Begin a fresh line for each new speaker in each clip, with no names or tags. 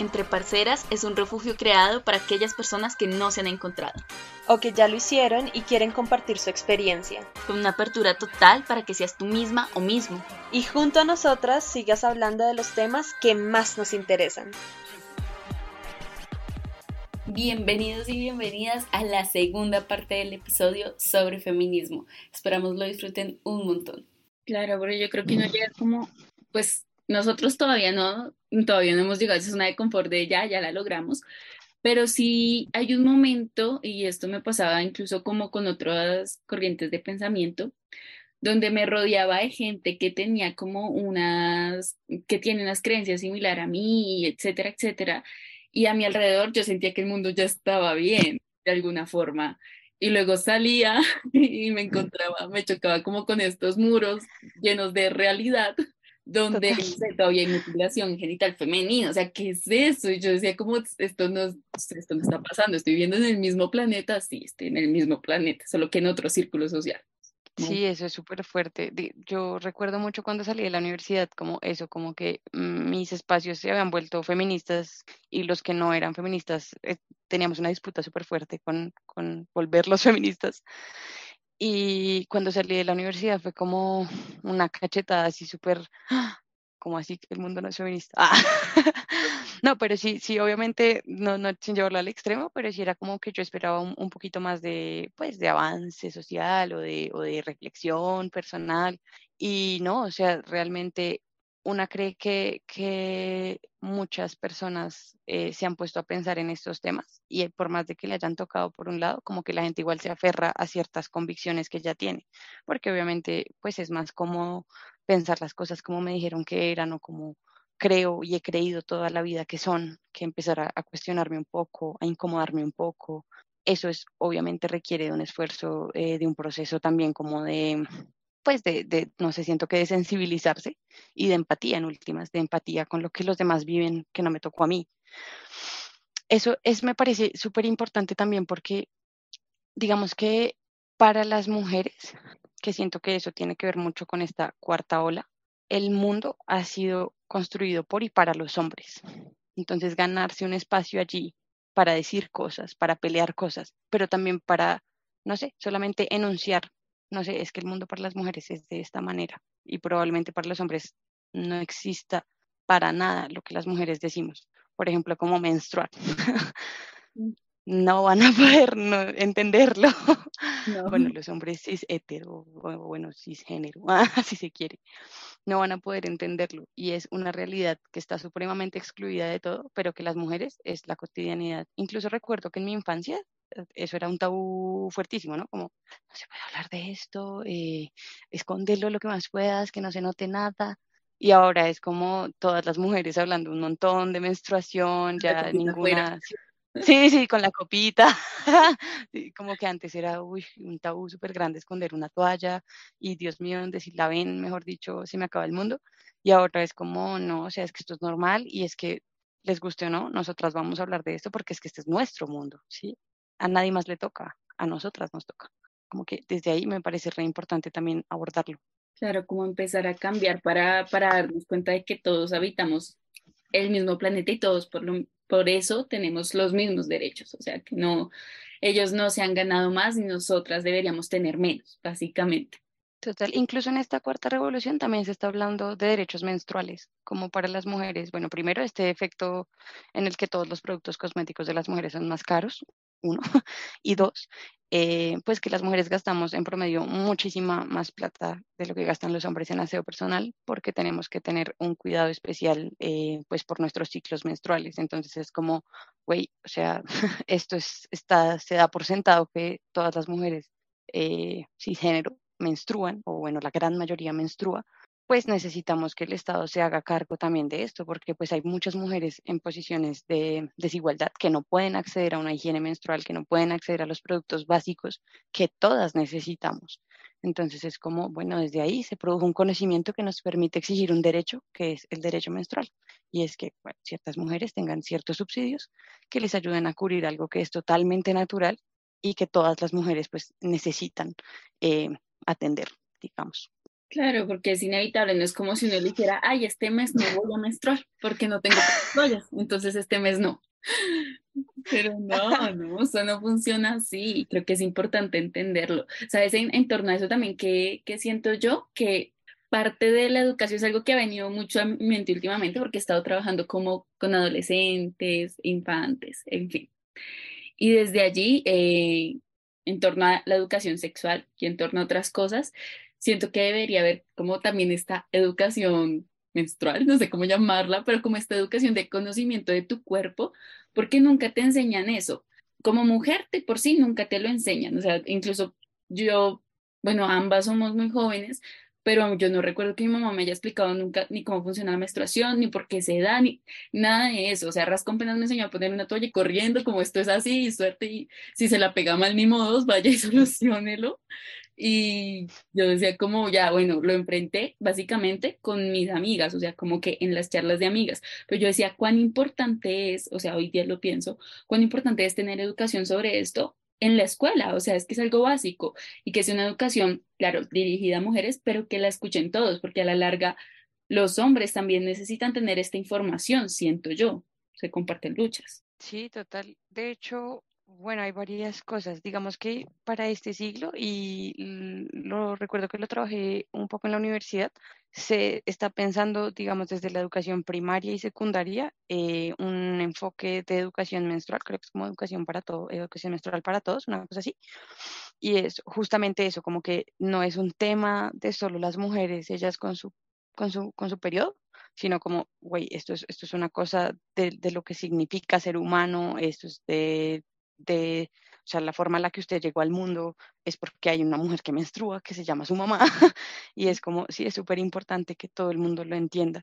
Entre Parceras es un refugio creado para aquellas personas que no se han encontrado.
O que ya lo hicieron y quieren compartir su experiencia.
Con una apertura total para que seas tú misma o mismo.
Y junto a nosotras sigas hablando de los temas que más nos interesan.
Bienvenidos y bienvenidas a la segunda parte del episodio sobre feminismo. Esperamos lo disfruten un montón.
Claro, pero yo creo que no llega como, pues nosotros todavía no, todavía no hemos llegado a esa zona de confort de ya, ya la logramos, pero sí hay un momento, y esto me pasaba incluso como con otras corrientes de pensamiento, donde me rodeaba de gente que tenía como unas, que tiene unas creencias similares a mí, etcétera, etcétera, y a mi alrededor yo sentía que el mundo ya estaba bien, de alguna forma. Y luego salía y me encontraba, me chocaba como con estos muros llenos de realidad donde todavía hay mutilación genital femenina, o sea, ¿qué es eso? Y yo decía, ¿cómo esto no, esto no está pasando? Estoy viviendo en el mismo planeta, sí, estoy en el mismo planeta, solo que en otro círculo social.
Sí, eso es súper fuerte. Yo recuerdo mucho cuando salí de la universidad, como eso, como que mis espacios se habían vuelto feministas y los que no eran feministas eh, teníamos una disputa súper fuerte con, con volverlos feministas. Y cuando salí de la universidad fue como una cachetada así súper, como así que el mundo no es feminista. Ah. no, pero sí, sí, obviamente, no, no sin llevarlo al extremo, pero sí era como que yo esperaba un, un, poquito más de, pues, de avance social o de, o de reflexión personal. Y no, o sea, realmente una cree que, que muchas personas eh, se han puesto a pensar en estos temas y por más de que le hayan tocado por un lado, como que la gente igual se aferra a ciertas convicciones que ya tiene, porque obviamente pues es más como pensar las cosas como me dijeron que eran o como creo y he creído toda la vida que son, que empezar a, a cuestionarme un poco, a incomodarme un poco. Eso es obviamente requiere de un esfuerzo, eh, de un proceso también como de pues de, no sé, siento que de sensibilizarse y de empatía en últimas, de empatía con lo que los demás viven que no me tocó a mí. Eso es, me parece súper importante también porque, digamos que para las mujeres, que siento que eso tiene que ver mucho con esta cuarta ola, el mundo ha sido construido por y para los hombres. Entonces, ganarse un espacio allí para decir cosas, para pelear cosas, pero también para, no sé, solamente enunciar no sé, es que el mundo para las mujeres es de esta manera y probablemente para los hombres no exista para nada lo que las mujeres decimos. Por ejemplo, como menstruar. Mm. no van a poder no entenderlo. Bueno, los hombres cis hetero, o bueno, cisgénero, si se quiere, no van a poder entenderlo. Y es una realidad que está supremamente excluida de todo, pero que las mujeres es la cotidianidad. Incluso recuerdo que en mi infancia eso era un tabú fuertísimo, ¿no? Como, no se puede hablar de esto, eh, esconderlo lo que más puedas, que no se note nada. Y ahora es como todas las mujeres hablando un montón de menstruación, ya ninguna... Sí, sí, con la copita. como que antes era uy, un tabú súper grande esconder una toalla y Dios mío, donde si la ven, mejor dicho, se me acaba el mundo. Y ahora es como, no, o sea, es que esto es normal y es que les guste o no, nosotras vamos a hablar de esto porque es que este es nuestro mundo, ¿sí? A nadie más le toca, a nosotras nos toca. Como que desde ahí me parece re importante también abordarlo.
Claro, como empezar a cambiar para, para darnos cuenta de que todos habitamos el mismo planeta y todos por, lo, por eso tenemos los mismos derechos, o sea que no, ellos no se han ganado más y nosotras deberíamos tener menos, básicamente.
Total, incluso en esta cuarta revolución también se está hablando de derechos menstruales, como para las mujeres. Bueno, primero este efecto en el que todos los productos cosméticos de las mujeres son más caros, uno, y dos, eh, pues que las mujeres gastamos en promedio muchísima más plata de lo que gastan los hombres en aseo personal, porque tenemos que tener un cuidado especial, eh, pues por nuestros ciclos menstruales. Entonces es como, güey, o sea, esto es, está, se da por sentado que todas las mujeres eh, cisgénero menstruan, o bueno, la gran mayoría menstrua, pues necesitamos que el Estado se haga cargo también de esto, porque pues hay muchas mujeres en posiciones de desigualdad que no pueden acceder a una higiene menstrual, que no pueden acceder a los productos básicos que todas necesitamos. Entonces es como, bueno, desde ahí se produjo un conocimiento que nos permite exigir un derecho, que es el derecho menstrual, y es que ciertas mujeres tengan ciertos subsidios que les ayuden a cubrir algo que es totalmente natural y que todas las mujeres pues necesitan eh, atender, digamos.
Claro, porque es inevitable, no es como si uno le dijera, ay, este mes no voy a menstruar porque no tengo toallas, entonces este mes no. Pero no, no, eso no funciona así. Creo que es importante entenderlo. ¿Sabes? En, en torno a eso también que, que siento yo que parte de la educación es algo que ha venido mucho a mi mente últimamente porque he estado trabajando como con adolescentes, infantes, en fin. Y desde allí, eh, en torno a la educación sexual y en torno a otras cosas, siento que debería haber como también esta educación menstrual, no sé cómo llamarla, pero como esta educación de conocimiento de tu cuerpo, porque nunca te enseñan eso. Como mujer, de por sí nunca te lo enseñan, o sea, incluso yo, bueno, ambas somos muy jóvenes, pero yo no recuerdo que mi mamá me haya explicado nunca ni cómo funciona la menstruación, ni por qué se da, ni nada de eso. O sea, Rascón apenas me enseñó a poner una toalla corriendo, como esto es así, y suerte, y si se la pega mal, ni modos, vaya y solucionelo. Y yo decía como, ya, bueno, lo enfrenté básicamente con mis amigas, o sea, como que en las charlas de amigas, pero yo decía, cuán importante es, o sea, hoy día lo pienso, cuán importante es tener educación sobre esto en la escuela, o sea, es que es algo básico y que es una educación, claro, dirigida a mujeres, pero que la escuchen todos, porque a la larga los hombres también necesitan tener esta información, siento yo, se comparten luchas.
Sí, total. De hecho, bueno, hay varias cosas. Digamos que para este siglo, y lo recuerdo que lo trabajé un poco en la universidad, se está pensando, digamos, desde la educación primaria y secundaria, eh, un enfoque de educación menstrual, creo que es como educación para todo, educación menstrual para todos, una cosa así. Y es justamente eso, como que no es un tema de solo las mujeres, ellas con su, con su, con su periodo, sino como, güey, esto es, esto es una cosa de, de, lo que significa ser humano, esto es de de, o sea, la forma en la que usted llegó al mundo es porque hay una mujer que menstrua, que se llama su mamá, y es como, sí, es súper importante que todo el mundo lo entienda.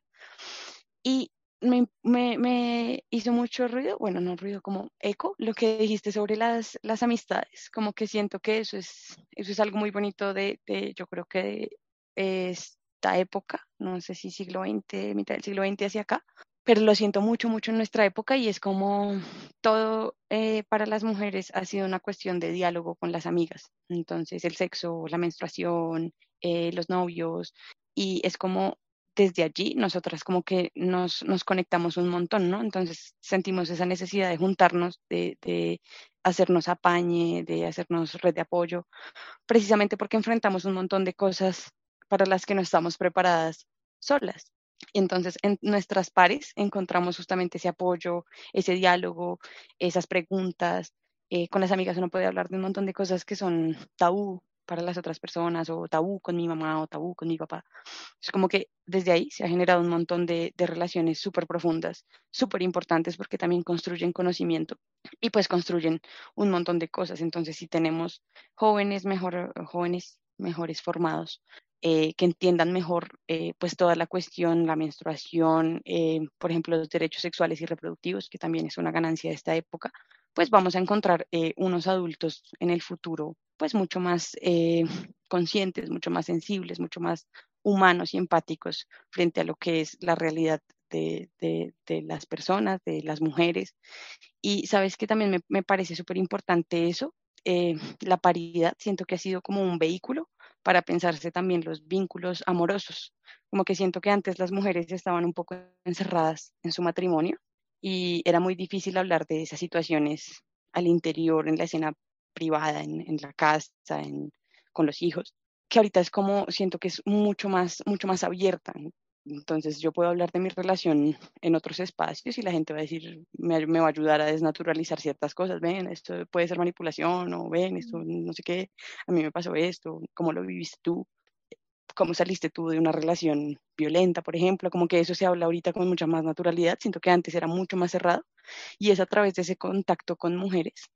Y me, me, me, hizo mucho ruido, bueno, no ruido, como eco, lo que dijiste sobre las, las amistades, como que siento que eso es, eso es algo muy bonito de, de yo creo que de esta época, no sé si siglo XX, mitad del siglo XX hacia acá, pero lo siento mucho, mucho en nuestra época y es como todo eh, para las mujeres ha sido una cuestión de diálogo con las amigas. Entonces, el sexo, la menstruación, eh, los novios, y es como desde allí nosotras como que nos, nos conectamos un montón, ¿no? Entonces sentimos esa necesidad de juntarnos, de, de hacernos apañe, de hacernos red de apoyo, precisamente porque enfrentamos un montón de cosas para las que no estamos preparadas solas. Entonces en nuestras pares encontramos justamente ese apoyo, ese diálogo, esas preguntas. Eh, con las amigas uno puede hablar de un montón de cosas que son tabú para las otras personas o tabú con mi mamá o tabú con mi papá. Es como que desde ahí se ha generado un montón de, de relaciones súper profundas, súper importantes porque también construyen conocimiento y pues construyen un montón de cosas. Entonces si tenemos jóvenes mejor, jóvenes mejores formados, eh, que entiendan mejor eh, pues toda la cuestión, la menstruación, eh, por ejemplo, los derechos sexuales y reproductivos, que también es una ganancia de esta época, pues vamos a encontrar unos adultos en el futuro pues mucho más conscientes, mucho más sensibles, mucho más humanos y empáticos frente a lo que es la realidad de, de, las personas, de las mujeres. Y sabes que también me, me parece súper importante eso, la paridad, siento que ha sido como un vehículo para pensarse también los vínculos amorosos. Como que siento que antes las mujeres estaban un poco encerradas en su matrimonio y era muy difícil hablar de esas situaciones al interior, en la escena privada, en, la casa, con los hijos, que ahorita es como, siento que es mucho más, mucho más abierta. Entonces yo puedo hablar de mi relación en otros espacios y la gente va a decir, me, me, va a ayudar a desnaturalizar ciertas cosas, ven, esto puede ser manipulación o ven, esto no sé qué, a mí me pasó esto, cómo lo viviste tú, cómo saliste tú de una relación violenta, por ejemplo, como que eso se habla ahorita con mucha más naturalidad, siento que antes era mucho más cerrado y es a través de ese contacto con mujeres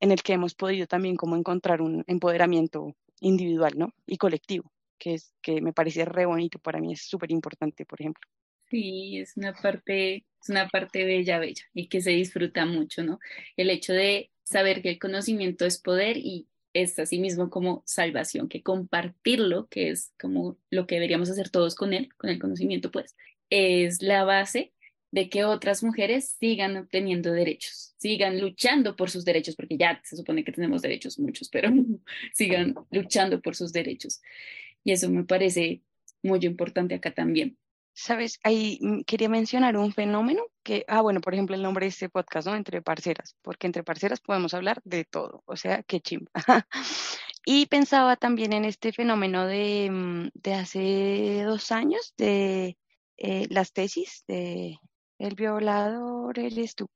en el que hemos podido también como encontrar un empoderamiento individual, ¿no? Y colectivo que, es, que me parece re bonito, para mí es súper importante, por ejemplo.
Sí, es una parte, es una parte bella, bella, y que se disfruta mucho, ¿no? El hecho de saber que el conocimiento es poder y es así mismo como salvación, que compartirlo, que es como lo que deberíamos hacer todos con él, con el conocimiento, pues, es la base de que otras mujeres sigan obteniendo derechos, sigan luchando por sus derechos, porque ya se supone que tenemos derechos muchos, pero sigan luchando por sus derechos. Y eso me parece muy importante acá también.
Sabes, ahí mm, quería mencionar un fenómeno que, ah, bueno, por ejemplo, el nombre de este podcast, ¿no? Entre parceras, porque entre parceras podemos hablar de todo, o sea, qué chimba. y pensaba también en este fenómeno de, mm, de hace dos años, de eh, las tesis de El violador eres tú.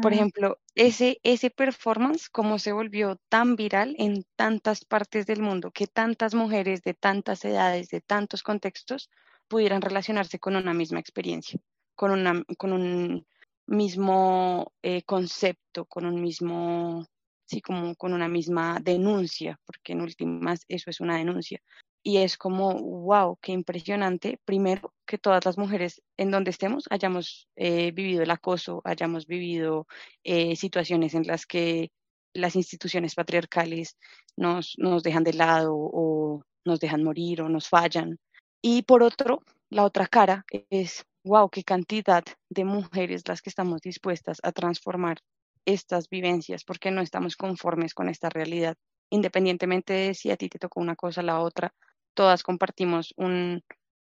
Por
Ah,
ejemplo, ese, ese performance, cómo se volvió tan viral en tantas partes del mundo, que tantas mujeres de tantas edades, de tantos contextos, pudieran relacionarse con una misma experiencia, con, una, con un mismo eh, concepto, con un mismo, sí, como con una misma denuncia, porque en últimas eso es una denuncia. Y es como, wow, qué impresionante. Primero, que todas las mujeres en donde estemos hayamos eh, vivido el acoso, hayamos vivido eh, situaciones en las que las instituciones patriarcales nos, nos dejan de lado o nos dejan morir o nos fallan. Y por otro, la otra cara es, wow, qué cantidad de mujeres las que estamos dispuestas a transformar estas vivencias porque no estamos conformes con esta realidad. Independientemente de si a ti te tocó una cosa o la otra, todas compartimos un,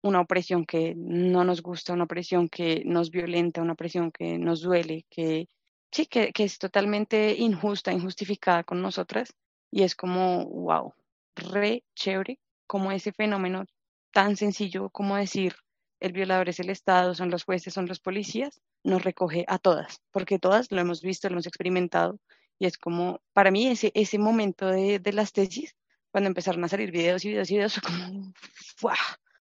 una opresión que no nos gusta, una opresión que nos violenta, una opresión que nos duele, que sí, que es totalmente injusta, injustificada con nosotras. Y es como, wow, re chévere, como ese fenómeno tan sencillo como decir el violador es el Estado, son los jueces, son los policías, nos recoge a todas, porque todas lo hemos visto, lo hemos experimentado. Y es como, para mí, ese, ese momento de, de las tesis cuando empezaron a salir videos y videos y videos, fue como,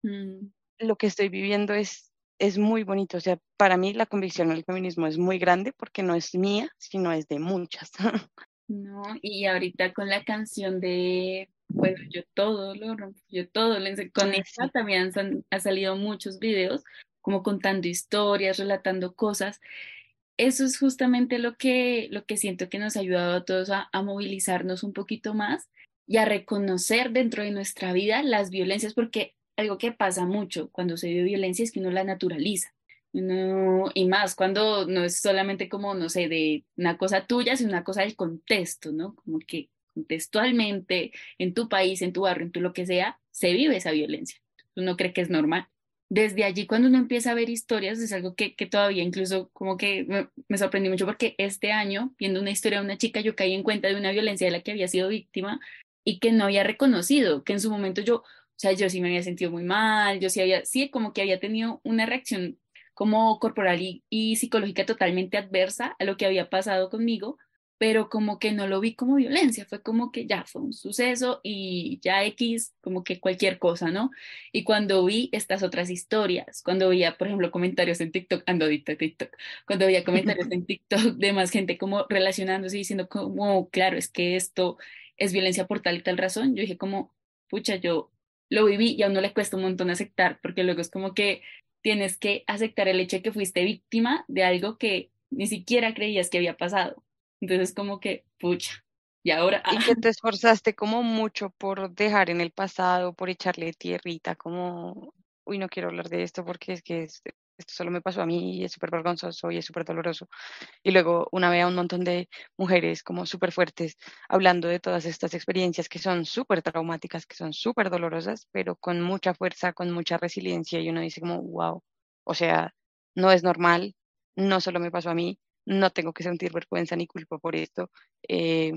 mm,
Lo que estoy viviendo es, es muy bonito. O sea, para mí la convicción del feminismo es muy grande porque no es mía, sino es de muchas.
no, y ahorita con la canción de, bueno, yo todo lo rompo, yo todo lo con
Ah,
esta
sí,
también han, ha salido muchos videos como contando historias, relatando cosas. Eso es justamente lo que, lo que siento que nos ha ayudado a todos a, a movilizarnos un poquito más y a reconocer dentro de nuestra vida las violencias, porque algo que pasa mucho cuando se vive violencia es que uno la naturaliza. Uno- y más cuando no es solamente como, no sé, de una cosa tuya, sino una cosa del contexto, ¿no? Como que contextualmente en tu país, en tu barrio, en tu lo que sea, se vive esa violencia. Uno cree que es normal desde allí cuando uno empieza a ver historias es algo que, que todavía incluso como que me, me sorprendí mucho porque este año, viendo una historia de una chica, yo caí en cuenta de una violencia de la que había sido víctima y que no había reconocido, que en su momento yo, o sea, yo sí me había sentido muy mal, yo sí había, sí, como que había tenido una reacción como corporal y, y psicológica totalmente adversa a lo que había pasado conmigo, pero como que no lo vi como violencia, fue como que ya fue un suceso y ya X, como que cualquier cosa, ¿no? Y cuando vi estas otras historias, cuando veía, por ejemplo, comentarios en TikTok, ando adicta TikTok, cuando veía comentarios en TikTok de más gente como relacionándose y diciendo como, claro, es que esto es violencia por tal y tal razón, yo dije como, pucha, yo lo viví y a uno le cuesta un montón aceptar, porque luego es como que tienes que aceptar el hecho de que fuiste víctima de algo que ni siquiera creías que había pasado. Entonces como que, pucha, y ahora,
y que te esforzaste como mucho por dejar en el pasado, por echarle tierrita, como, uy, no quiero hablar de esto porque es que es- esto solo me pasó a mí y es súper vergonzoso y es súper doloroso. Y luego una ve a un montón de mujeres como súper fuertes hablando de todas estas experiencias que son súper traumáticas, que son súper dolorosas, pero con mucha fuerza, con mucha resiliencia y uno dice como, wow, o sea, no es normal, no solo me pasó a mí, no tengo que sentir vergüenza ni culpa por esto. eh,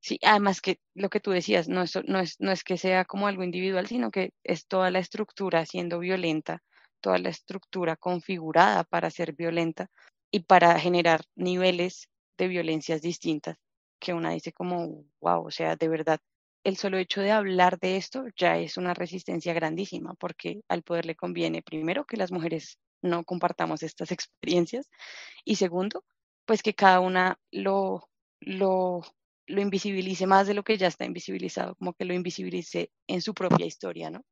Sí, además que lo que tú decías, no es, no es, no es que sea como algo individual, sino que es toda la estructura siendo violenta, toda la estructura configurada para ser violenta y para generar niveles de violencias distintas, que una dice como, wow, o sea, de verdad, el solo hecho de hablar de esto ya es una resistencia grandísima, porque al poder le conviene, primero, que las mujeres no compartamos estas experiencias y segundo, pues que cada una lo, lo lo invisibilice más de lo que ya está invisibilizado, como que lo invisibilice en su propia historia, ¿no?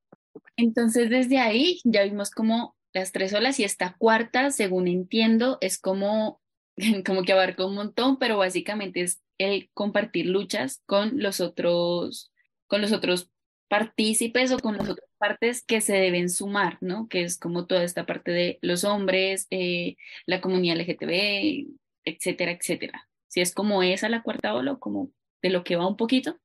Entonces, desde ahí ya vimos como las tres olas y esta cuarta, según entiendo, es como, como que abarca un montón, pero básicamente es el compartir luchas con los otros, con los otros partícipes o con las otras partes que se deben sumar, ¿no? Que es como toda esta parte de los hombres, eh, la comunidad LGTB, etcétera, etcétera. Si es como esa la cuarta ola como de lo que va un poquito.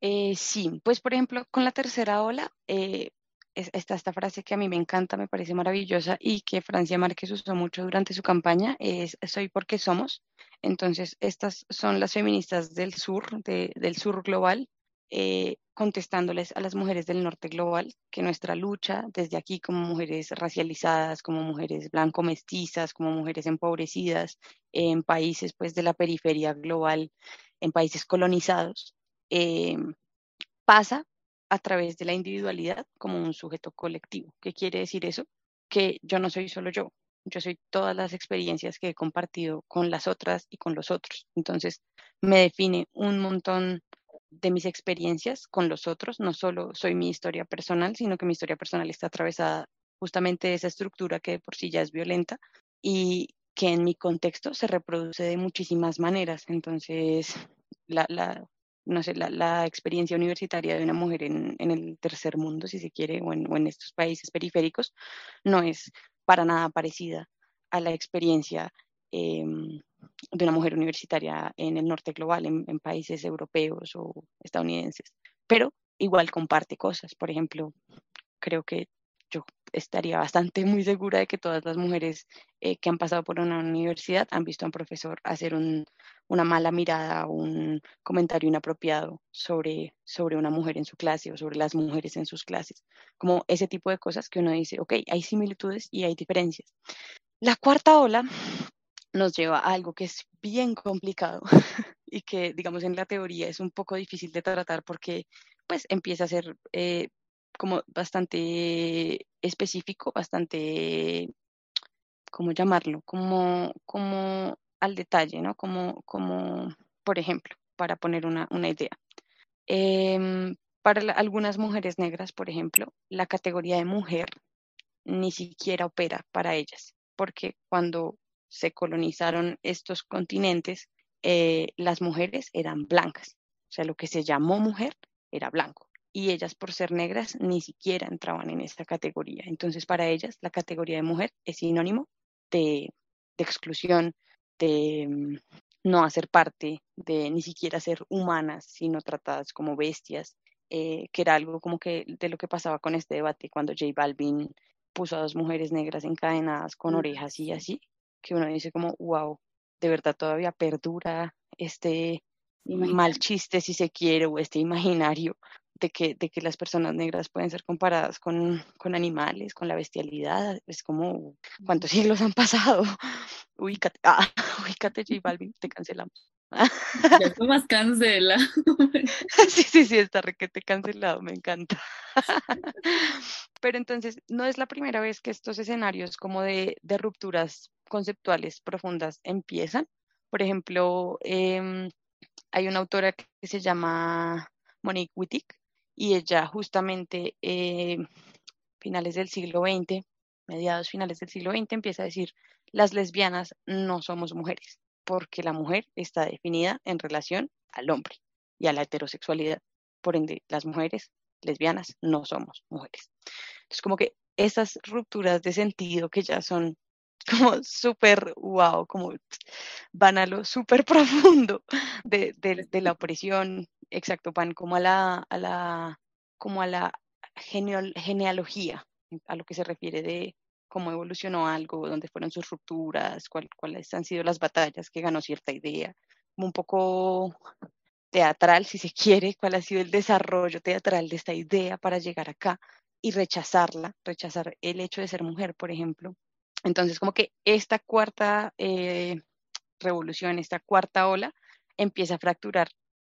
Eh, sí, pues por ejemplo, con la tercera ola, eh, está esta frase que a mí me encanta, me parece maravillosa y que Francia Márquez usó mucho durante su campaña, es soy porque somos. Entonces, estas son las feministas del sur, del sur global, eh, contestándoles a las mujeres del norte global que nuestra lucha desde aquí como mujeres racializadas, como mujeres blanco-mestizas, como mujeres empobrecidas en países pues de la periferia global, en países colonizados, eh, pasa a través de la individualidad como un sujeto colectivo. ¿Qué quiere decir eso? Que yo no soy solo yo, yo soy todas las experiencias que he compartido con las otras y con los otros. Entonces, me define un montón de mis experiencias con los otros. No solo soy mi historia personal, sino que mi historia personal está atravesada justamente de esa estructura que por sí ya es violenta y que en mi contexto se reproduce de muchísimas maneras. Entonces, la, no sé, la, experiencia universitaria de una mujer en, el tercer mundo, si se quiere, o en, estos países periféricos, no es para nada parecida a la experiencia em, de una mujer universitaria en el norte global, en, en, países europeos o estadounidenses. Pero igual comparte cosas. Por ejemplo, creo que yo estaría bastante muy segura de que todas las mujeres eh, que han pasado por una universidad han visto a un profesor hacer una mala mirada un comentario inapropiado sobre, sobre una mujer en su clase o sobre las mujeres en sus clases. Como ese tipo de cosas que uno dice, ok, hay similitudes y hay diferencias. La cuarta ola nos lleva a algo que es bien complicado y que, digamos, en la teoría es un poco difícil de tratar porque pues empieza a ser eh, como bastante específico, bastante, ¿cómo llamarlo? Como, como al detalle, ¿no? Como, como por ejemplo, para poner una, una idea. Em, para algunas mujeres negras, por ejemplo, la categoría de mujer ni siquiera opera para ellas, porque cuando se colonizaron estos continentes, eh, las mujeres eran blancas, o sea, lo que se llamó mujer era blanco y ellas por ser negras ni siquiera entraban en esta categoría. Entonces para ellas la categoría de mujer es sinónimo de, exclusión, de mm, no hacer parte, de ni siquiera ser humanas, sino tratadas como bestias, eh, que era algo como que de lo que pasaba con este debate cuando J Balvin puso a dos mujeres negras encadenadas con orejas y así, que uno dice como, wow, de verdad todavía perdura este mal chiste si se quiere o este imaginario de que, de que las personas negras pueden ser comparadas con, con animales, con la bestialidad. Es como, ¿cuántos siglos han pasado? Ubícate, ah, ubícate J Balvin, te cancelamos.
Ya fue más cancela.
Sí, sí, sí, está requete cancelado, me encanta. Pero entonces, no es la primera vez que estos escenarios como de, de rupturas conceptuales profundas empiezan. Por ejemplo, eh, hay una autora que se llama Monique Wittig, y ella justamente eh, finales del siglo XX, mediados finales del siglo XX, empieza a decir, las lesbianas no somos mujeres, porque la mujer está definida en relación al hombre y a la heterosexualidad. Por ende, las mujeres lesbianas no somos mujeres. Entonces, como que esas rupturas de sentido que ya son como súper wow, como van a lo súper profundo de, de, la opresión, exacto, van como a la, a la, como a la genealogía, a lo que se refiere de cómo evolucionó algo, dónde fueron sus rupturas, cuáles han sido las batallas que ganó cierta idea, como un poco teatral, si se quiere, cuál ha sido el desarrollo teatral de esta idea para llegar acá y rechazarla, rechazar el hecho de ser mujer, por ejemplo, entonces, como que esta cuarta eh, revolución, esta cuarta ola, empieza a fracturar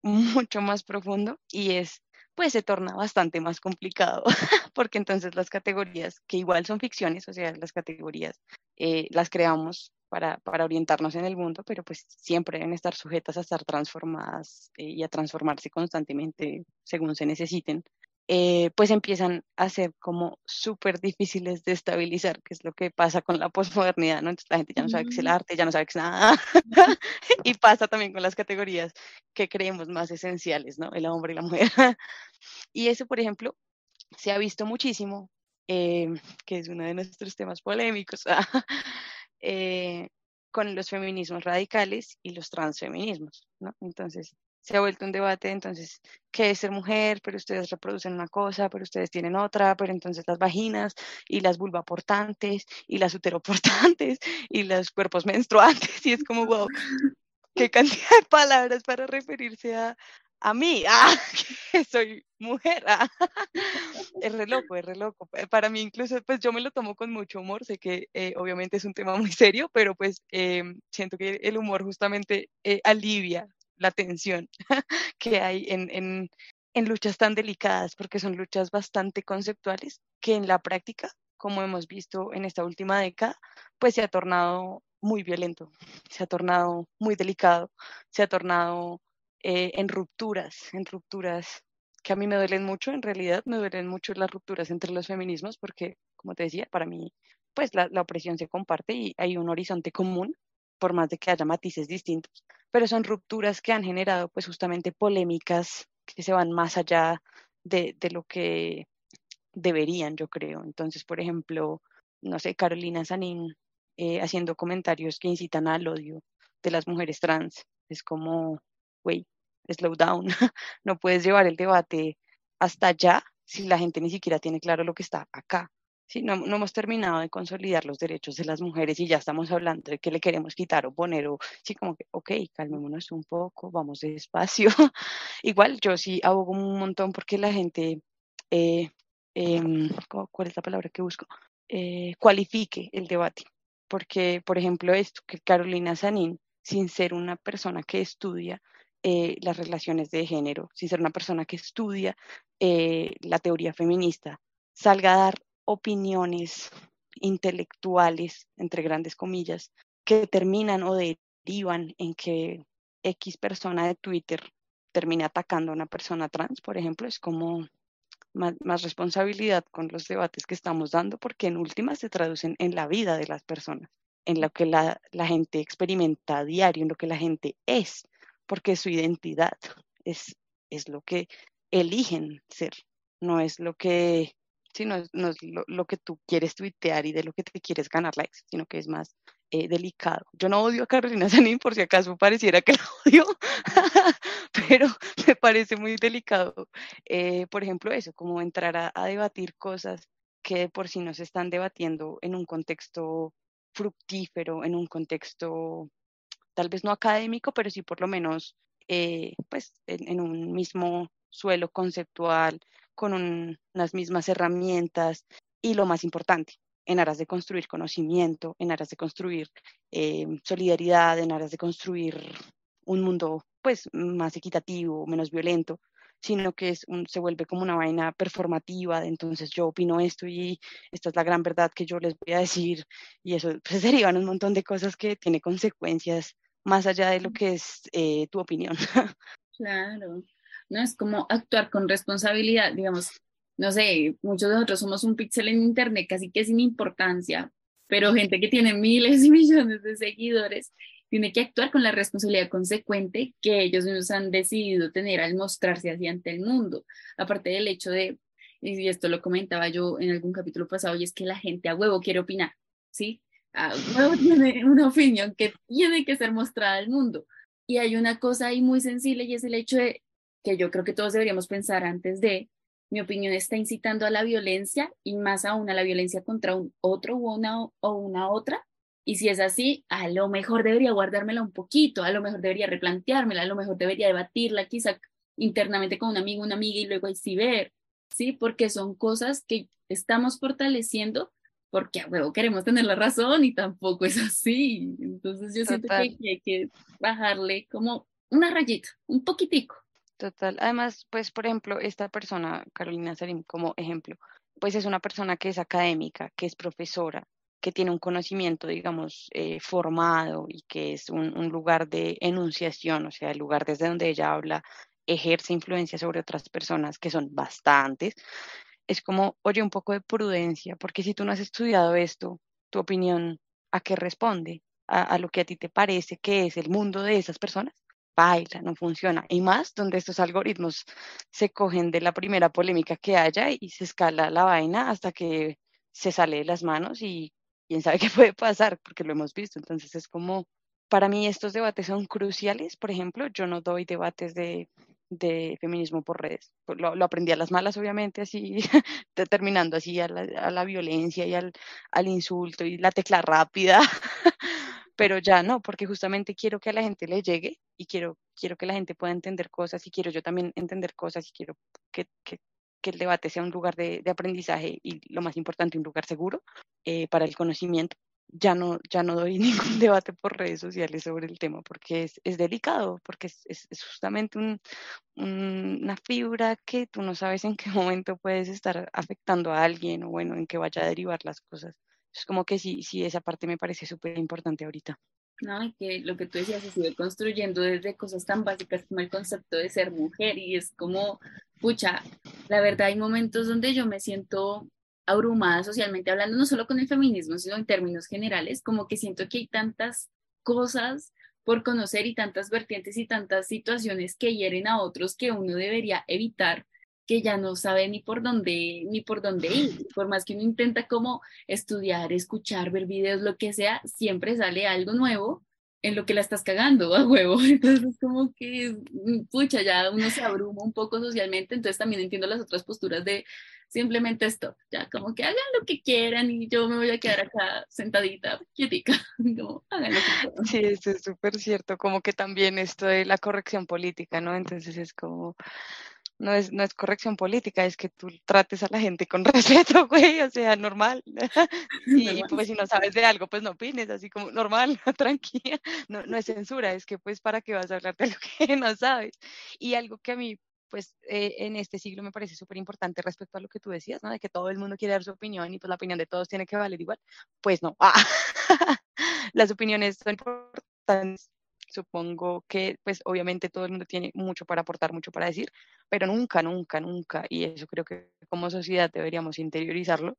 mucho más profundo y es, pues se torna bastante más complicado, porque entonces las categorías, que igual son ficciones, o sea, las categorías eh, las creamos para, para, orientarnos en el mundo, pero pues siempre deben estar sujetas a estar transformadas eh, y a transformarse constantemente según se necesiten. Eh, pues empiezan a ser como súper difíciles de estabilizar, que es lo que pasa con la posmodernidad, ¿no? Entonces la gente ya no sabe qué es el arte, ya no sabe qué es nada. y pasa también con las categorías que creemos más esenciales, ¿no? El hombre y la mujer. y eso, por ejemplo, se ha visto muchísimo, eh, que es uno de nuestros temas polémicos, eh, con los feminismos radicales y los transfeminismos, ¿no? Entonces, se ha vuelto un debate, entonces, ¿qué es ser mujer? Pero ustedes reproducen una cosa, pero ustedes tienen otra, pero entonces las vaginas y las vulvaportantes y las uteroportantes y los cuerpos menstruantes, y es como, wow, qué cantidad de palabras para referirse a, a mí, ah, que soy mujer. Ah. Es re loco, es re loco. Para mí incluso, pues yo me lo tomo con mucho humor, sé que eh, obviamente es un tema muy serio, pero pues em, siento que el humor justamente eh, alivia la tensión que hay en, en, en luchas tan delicadas, porque son luchas bastante conceptuales que en la práctica, como hemos visto en esta última década, pues se ha tornado muy violento, se ha tornado muy delicado, se ha tornado eh, en rupturas, en rupturas que a mí me duelen mucho, en realidad me duelen mucho las rupturas entre los feminismos porque, como te decía, para mí, pues la, la opresión se comparte y hay un horizonte común, por más de que haya matices distintos, pero son rupturas que han generado pues justamente polémicas que se van más allá de, de lo que deberían, yo creo. Entonces, por ejemplo, no sé, Carolina Sanín eh, haciendo comentarios que incitan al odio de las mujeres trans. Es como, güey, slow down, no puedes llevar el debate hasta allá si la gente ni siquiera tiene claro lo que está acá. Sí, no, no, hemos terminado de consolidar los derechos de las mujeres y ya estamos hablando de que le queremos quitar o poner o sí, como que, ok, calmémonos un poco, vamos despacio. Igual yo sí abogo un montón porque la gente, eh, eh, ¿cuál es la palabra que busco? Eh, cualifique el debate. Porque, por ejemplo, esto, que Carolina Sanín, sin ser una persona que estudia eh, las relaciones de género, sin ser una persona que estudia eh, la teoría feminista, salga a dar opiniones intelectuales, entre grandes comillas, que terminan o derivan en que X persona de Twitter termine atacando a una persona trans, por ejemplo, es como más, responsabilidad con los debates que estamos dando, porque en últimas se traducen en la vida de las personas, en lo que la, gente experimenta diario, en lo que la gente es, porque su identidad es, es lo que eligen ser, no es lo que sí, no, no es lo, lo, que tú quieres tuitear y de lo que te quieres ganar likes, sino que es más eh, delicado. Yo no odio a Carolina Sanín por si acaso pareciera que la odio, pero me parece muy delicado, eh, por ejemplo, eso, como entrar a, a debatir cosas que por sí no se están debatiendo en un contexto fructífero, en un contexto tal vez no académico, pero sí por lo menos eh, pues en, en, un mismo suelo conceptual, con un, unas mismas herramientas y lo más importante, en aras de construir conocimiento, en aras de construir eh, solidaridad, en aras de construir un mundo pues más equitativo, menos violento, sino que es un, se vuelve como una vaina performativa, de entonces yo opino esto y esta es la gran verdad que yo les voy a decir, y eso pues, derivan un montón de cosas que tiene consecuencias más allá de lo que es eh, tu opinión.
Claro, no es como actuar con responsabilidad, digamos, no sé, muchos de nosotros somos un píxel en internet casi que sin importancia, pero gente que tiene miles y millones de seguidores tiene que actuar con la responsabilidad consecuente que ellos mismos han decidido tener al mostrarse así ante el mundo. Aparte del hecho de, y esto lo comentaba yo en algún capítulo pasado, y es que la gente a huevo quiere opinar, ¿sí? A huevo tiene una opinión que tiene que ser mostrada al mundo. Y hay una cosa ahí muy sensible y es el hecho de que yo creo que todos deberíamos pensar antes de, mi opinión está incitando a la violencia y más aún a la violencia contra un otro o una, o una otra. Y si es así, a lo mejor debería guardármela un poquito, a lo mejor debería replanteármela, a lo mejor debería debatirla quizá internamente con un amigo, una amiga y luego sí ver, ¿sí? Porque son cosas que estamos fortaleciendo porque a huevo queremos tener la razón y tampoco es así. Entonces yo siento que, que hay que bajarle como una rayita, un poquitico.
Total. Además, pues, por ejemplo, esta persona, Carolina Sarim, como ejemplo, pues es una persona que es académica, que es profesora, que tiene un conocimiento, digamos, eh, formado y que es un, lugar de enunciación, o sea, el lugar desde donde ella habla, ejerce influencia sobre otras personas, que son bastantes. Es como, oye, un poco de prudencia, porque si tú no has estudiado esto, tu opinión, ¿a qué responde? ¿A, a lo que a ti te parece que es el mundo de esas personas? Baila, no funciona. Y más donde estos algoritmos se cogen de la primera polémica que haya y se escala la vaina hasta que se sale de las manos y quién sabe qué puede pasar, porque lo hemos visto. Entonces es como, para mí estos debates son cruciales. Por ejemplo, yo no doy debates de, de feminismo por redes. Pues lo, lo, aprendí a las malas, obviamente, así, determinando así a la, a la violencia y al, al, insulto y la tecla rápida. Pero ya no, porque justamente quiero que a la gente le llegue y quiero, quiero que la gente pueda entender cosas y quiero yo también entender cosas y quiero que, que, el debate sea un lugar de, de, aprendizaje y lo más importante, un lugar seguro eh, para el conocimiento ya no, ya no doy ningún debate por redes sociales sobre el tema porque es, es delicado, porque es, es, justamente un, una fibra que tú no sabes en qué momento puedes estar afectando a alguien o bueno, en qué vaya a derivar las cosas. Es como que sí, sí, esa parte me parece súper importante ahorita.
No, que lo que tú decías se sigue construyendo desde cosas tan básicas como el concepto de ser mujer y es como, pucha, la verdad hay momentos donde yo me siento abrumada socialmente hablando, no solo con el feminismo, sino en términos generales, como que siento que hay tantas cosas por conocer y tantas vertientes y tantas situaciones que hieren a otros que uno debería evitar que ya no sabe ni por dónde ni por dónde ir, por más que uno intenta como estudiar, escuchar, ver videos, lo que sea, siempre sale algo nuevo en lo que la estás cagando a huevo. Entonces, como que, pucha, ya uno se abruma un poco socialmente, entonces también entiendo las otras posturas de simplemente esto, ya como que hagan lo que quieran y yo me voy a quedar acá sentadita, quietica, como hagan lo que quieran.
Sí, eso es súper cierto, como que también esto de la corrección política, ¿no? Entonces es como, no es, no es corrección política, es que tú trates a la gente con respeto, güey, o sea, normal. Y pues si no sabes de algo, pues no opines, así como normal, tranquila. No, no es censura, es que pues para qué vas a hablar de algo que no sabes. Y algo que a mí, pues eh, en este siglo me parece súper importante respecto a lo que tú decías, ¿no? De que todo el mundo quiere dar su opinión y pues la opinión de todos tiene que valer igual. Pues no. Las opiniones son importantes supongo que pues obviamente todo el mundo tiene mucho para aportar, mucho para decir, pero nunca, nunca, nunca, y eso creo que como sociedad deberíamos interiorizarlo,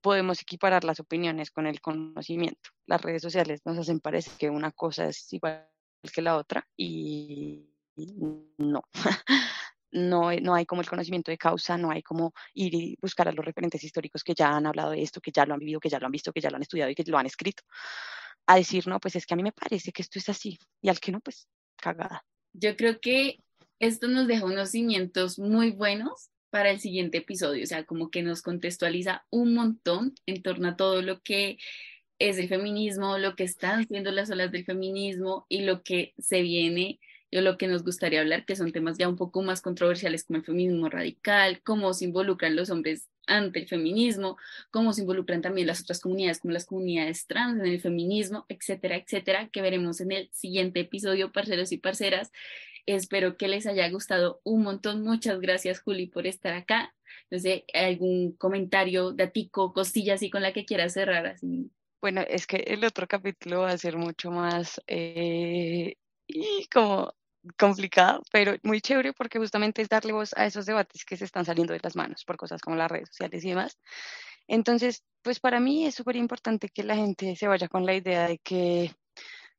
podemos equiparar las opiniones con el conocimiento. Las redes sociales nos hacen parecer que una cosa es igual que la otra y no. No, no, hay como el conocimiento de causa, no hay como ir y buscar a los referentes históricos que ya han hablado de esto, que ya lo han vivido, que ya lo han visto, que ya lo han estudiado y que lo han escrito a decir, no, pues es que a mí me parece que esto es así, y al que no, pues cagada.
Yo creo que esto nos deja unos cimientos muy buenos para el siguiente episodio, o sea, como que nos contextualiza un montón en torno a todo lo que es el feminismo, lo que están siendo las olas del feminismo y lo que se viene lo que nos gustaría hablar, que son temas ya un poco más controversiales como el feminismo radical, cómo se involucran los hombres ante el feminismo, cómo se involucran también las otras comunidades como las comunidades trans en el feminismo, etcétera, etcétera, que veremos en el siguiente episodio, parceros y parceras. Espero que les haya gustado un montón. Muchas gracias, Juli, por estar acá. No sé, algún comentario, datico, costilla así con la que quieras cerrar. Así.
Bueno, es que el otro capítulo va a ser mucho más eh, y como complicado, pero muy chévere porque justamente es darle voz a esos debates que se están saliendo de las manos por cosas como las redes sociales y demás. Entonces, pues para mí es súper importante que la gente se vaya con la idea de que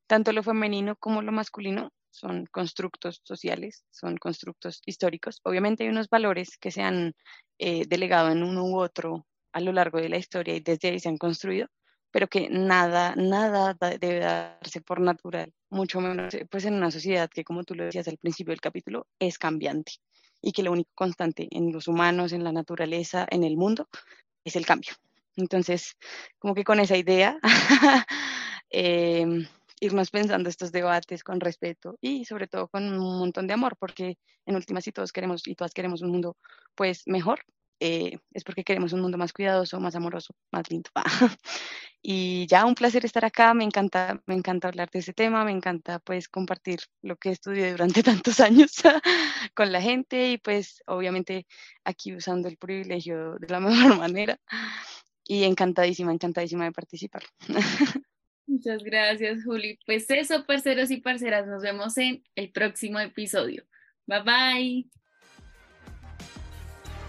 tanto lo femenino como lo masculino son constructos sociales, son constructos históricos. Obviamente hay unos valores que se han eh, delegado en uno u otro a lo largo de la historia y desde ahí se han construido, pero que nada, nada debe darse por natural, mucho menos eh, pues en una sociedad que, como tú lo decías al principio del capítulo, es cambiante y que lo único constante en los humanos, en la naturaleza, en el mundo, es el cambio. Entonces, como que con esa idea, eh, irnos pensando estos debates con respeto y sobre todo con un montón de amor, porque en últimas si todos queremos y todas queremos un mundo pues mejor, eh, es porque queremos un mundo más cuidadoso, más amoroso, más lindo. y ya un placer estar acá, me encanta, me encanta hablar de ese tema, me encanta pues compartir lo que estudié durante tantos años con la gente y pues obviamente aquí usando el privilegio de la mejor manera y encantadísima, encantadísima de participar.
Muchas gracias, Juli. Pues eso, parceros y parceras, nos vemos en el próximo episodio. Bye bye.